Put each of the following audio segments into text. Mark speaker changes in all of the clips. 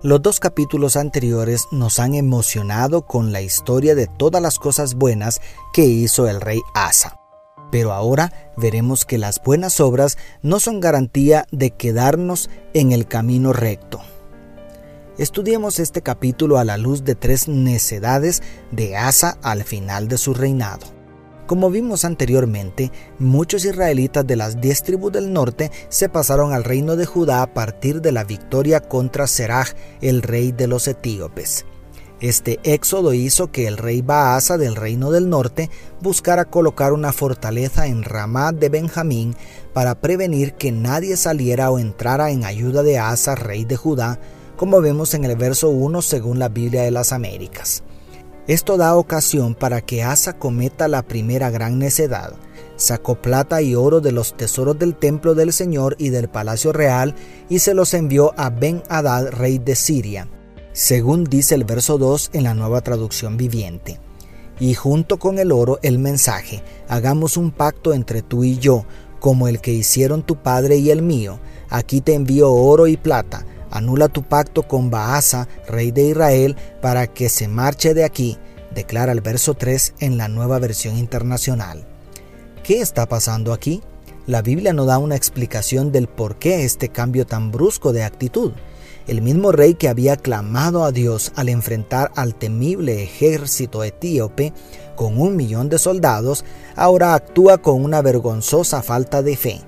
Speaker 1: Los dos capítulos anteriores nos han emocionado con la historia de todas las cosas buenas que hizo el rey Asa. Pero ahora veremos que las buenas obras no son garantía de quedarnos en el camino recto. Estudiemos este capítulo a la luz de tres necedades de Asa al final de su reinado. Como vimos anteriormente, muchos israelitas de las diez tribus del norte se pasaron al reino de Judá a partir de la victoria contra Seraj, el rey de los etíopes. Este éxodo hizo que el rey Baasa del reino del norte buscara colocar una fortaleza en Ramá de Benjamín para prevenir que nadie saliera o entrara en ayuda de Asa, rey de Judá, como vemos en el verso 1 según la Biblia de las Américas. Esto da ocasión para que Asa cometa la primera gran necedad. Sacó plata y oro de los tesoros del templo del Señor y del palacio real y se los envió a Ben-Hadad, rey de Siria según dice el verso 2 en la nueva traducción viviente. Y junto con el oro el mensaje, hagamos un pacto entre tú y yo, como el que hicieron tu padre y el mío. Aquí te envío oro y plata. Anula tu pacto con Baasa, rey de Israel, para que se marche de aquí, declara el verso 3 en la nueva versión internacional. ¿Qué está pasando aquí? La Biblia no da una explicación del por qué este cambio tan brusco de actitud. El mismo rey que había clamado a Dios al enfrentar al temible ejército etíope con un millón de soldados, ahora actúa con una vergonzosa falta de fe.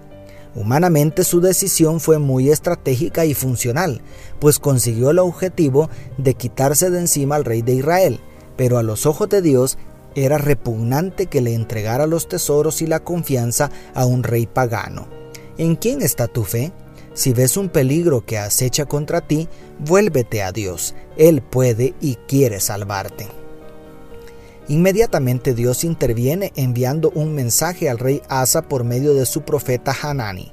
Speaker 1: Humanamente su decisión fue muy estratégica y funcional, pues consiguió el objetivo de quitarse de encima al rey de Israel, pero a los ojos de Dios era repugnante que le entregara los tesoros y la confianza a un rey pagano. ¿En quién está tu fe? Si ves un peligro que acecha contra ti, vuélvete a Dios. Él puede y quiere salvarte. Inmediatamente Dios interviene enviando un mensaje al rey Asa por medio de su profeta Hanani.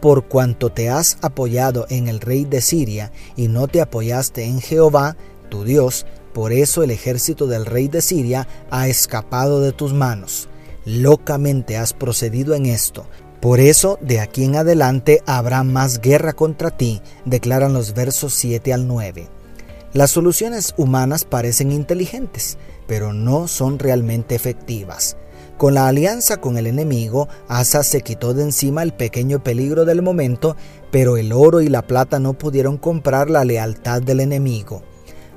Speaker 1: Por cuanto te has apoyado en el rey de Siria y no te apoyaste en Jehová, tu Dios, por eso el ejército del rey de Siria ha escapado de tus manos. Locamente has procedido en esto, por eso, de aquí en adelante habrá más guerra contra ti, declaran los versos 7 al 9. Las soluciones humanas parecen inteligentes, pero no son realmente efectivas. Con la alianza con el enemigo, Asa se quitó de encima el pequeño peligro del momento, pero el oro y la plata no pudieron comprar la lealtad del enemigo.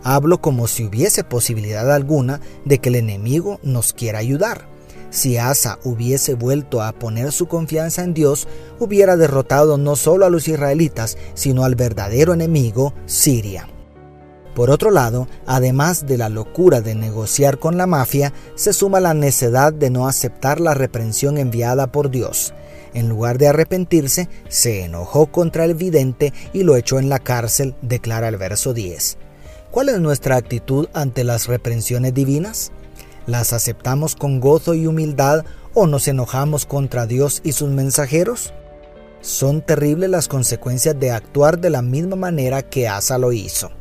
Speaker 1: Hablo como si hubiese posibilidad alguna de que el enemigo nos quiera ayudar. Si Asa hubiese vuelto a poner su confianza en Dios, hubiera derrotado no solo a los israelitas, sino al verdadero enemigo, Siria. Por otro lado, además de la locura de negociar con la mafia, se suma la necedad de no aceptar la reprensión enviada por Dios. En lugar de arrepentirse, se enojó contra el vidente y lo echó en la cárcel, declara el verso 10. ¿Cuál es nuestra actitud ante las reprensiones divinas? ¿Las aceptamos con gozo y humildad o nos enojamos contra Dios y sus mensajeros? Son terribles las consecuencias de actuar de la misma manera que Asa lo hizo.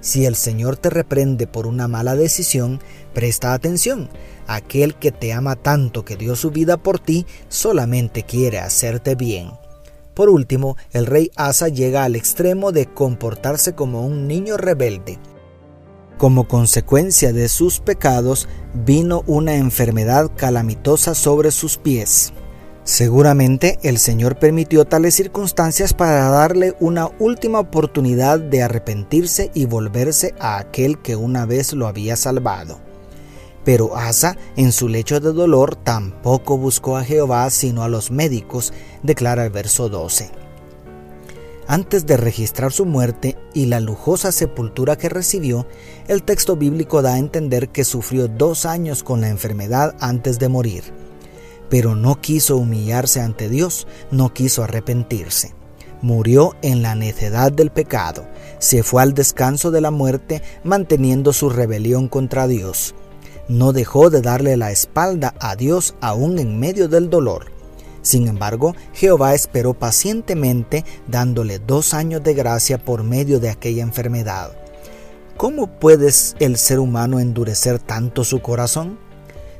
Speaker 1: Si el Señor te reprende por una mala decisión, presta atención. Aquel que te ama tanto que dio su vida por ti solamente quiere hacerte bien. Por último, el rey Asa llega al extremo de comportarse como un niño rebelde. Como consecuencia de sus pecados vino una enfermedad calamitosa sobre sus pies. Seguramente el Señor permitió tales circunstancias para darle una última oportunidad de arrepentirse y volverse a aquel que una vez lo había salvado. Pero Asa, en su lecho de dolor, tampoco buscó a Jehová sino a los médicos, declara el verso 12 antes de registrar su muerte y la lujosa sepultura que recibió, el texto bíblico da a entender que sufrió dos años con la enfermedad antes de morir. Pero no quiso humillarse ante Dios, no quiso arrepentirse. murió en la necedad del pecado, se fue al descanso de la muerte manteniendo su rebelión contra Dios. No dejó de darle la espalda a Dios aún en medio del dolor. Sin embargo, Jehová esperó pacientemente dándole dos años de gracia por medio de aquella enfermedad. ¿Cómo puede el ser humano endurecer tanto su corazón?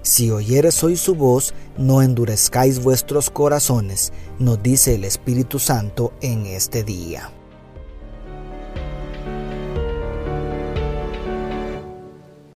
Speaker 1: Si oyeres hoy su voz, no endurezcáis vuestros corazones, nos dice el Espíritu Santo en este día.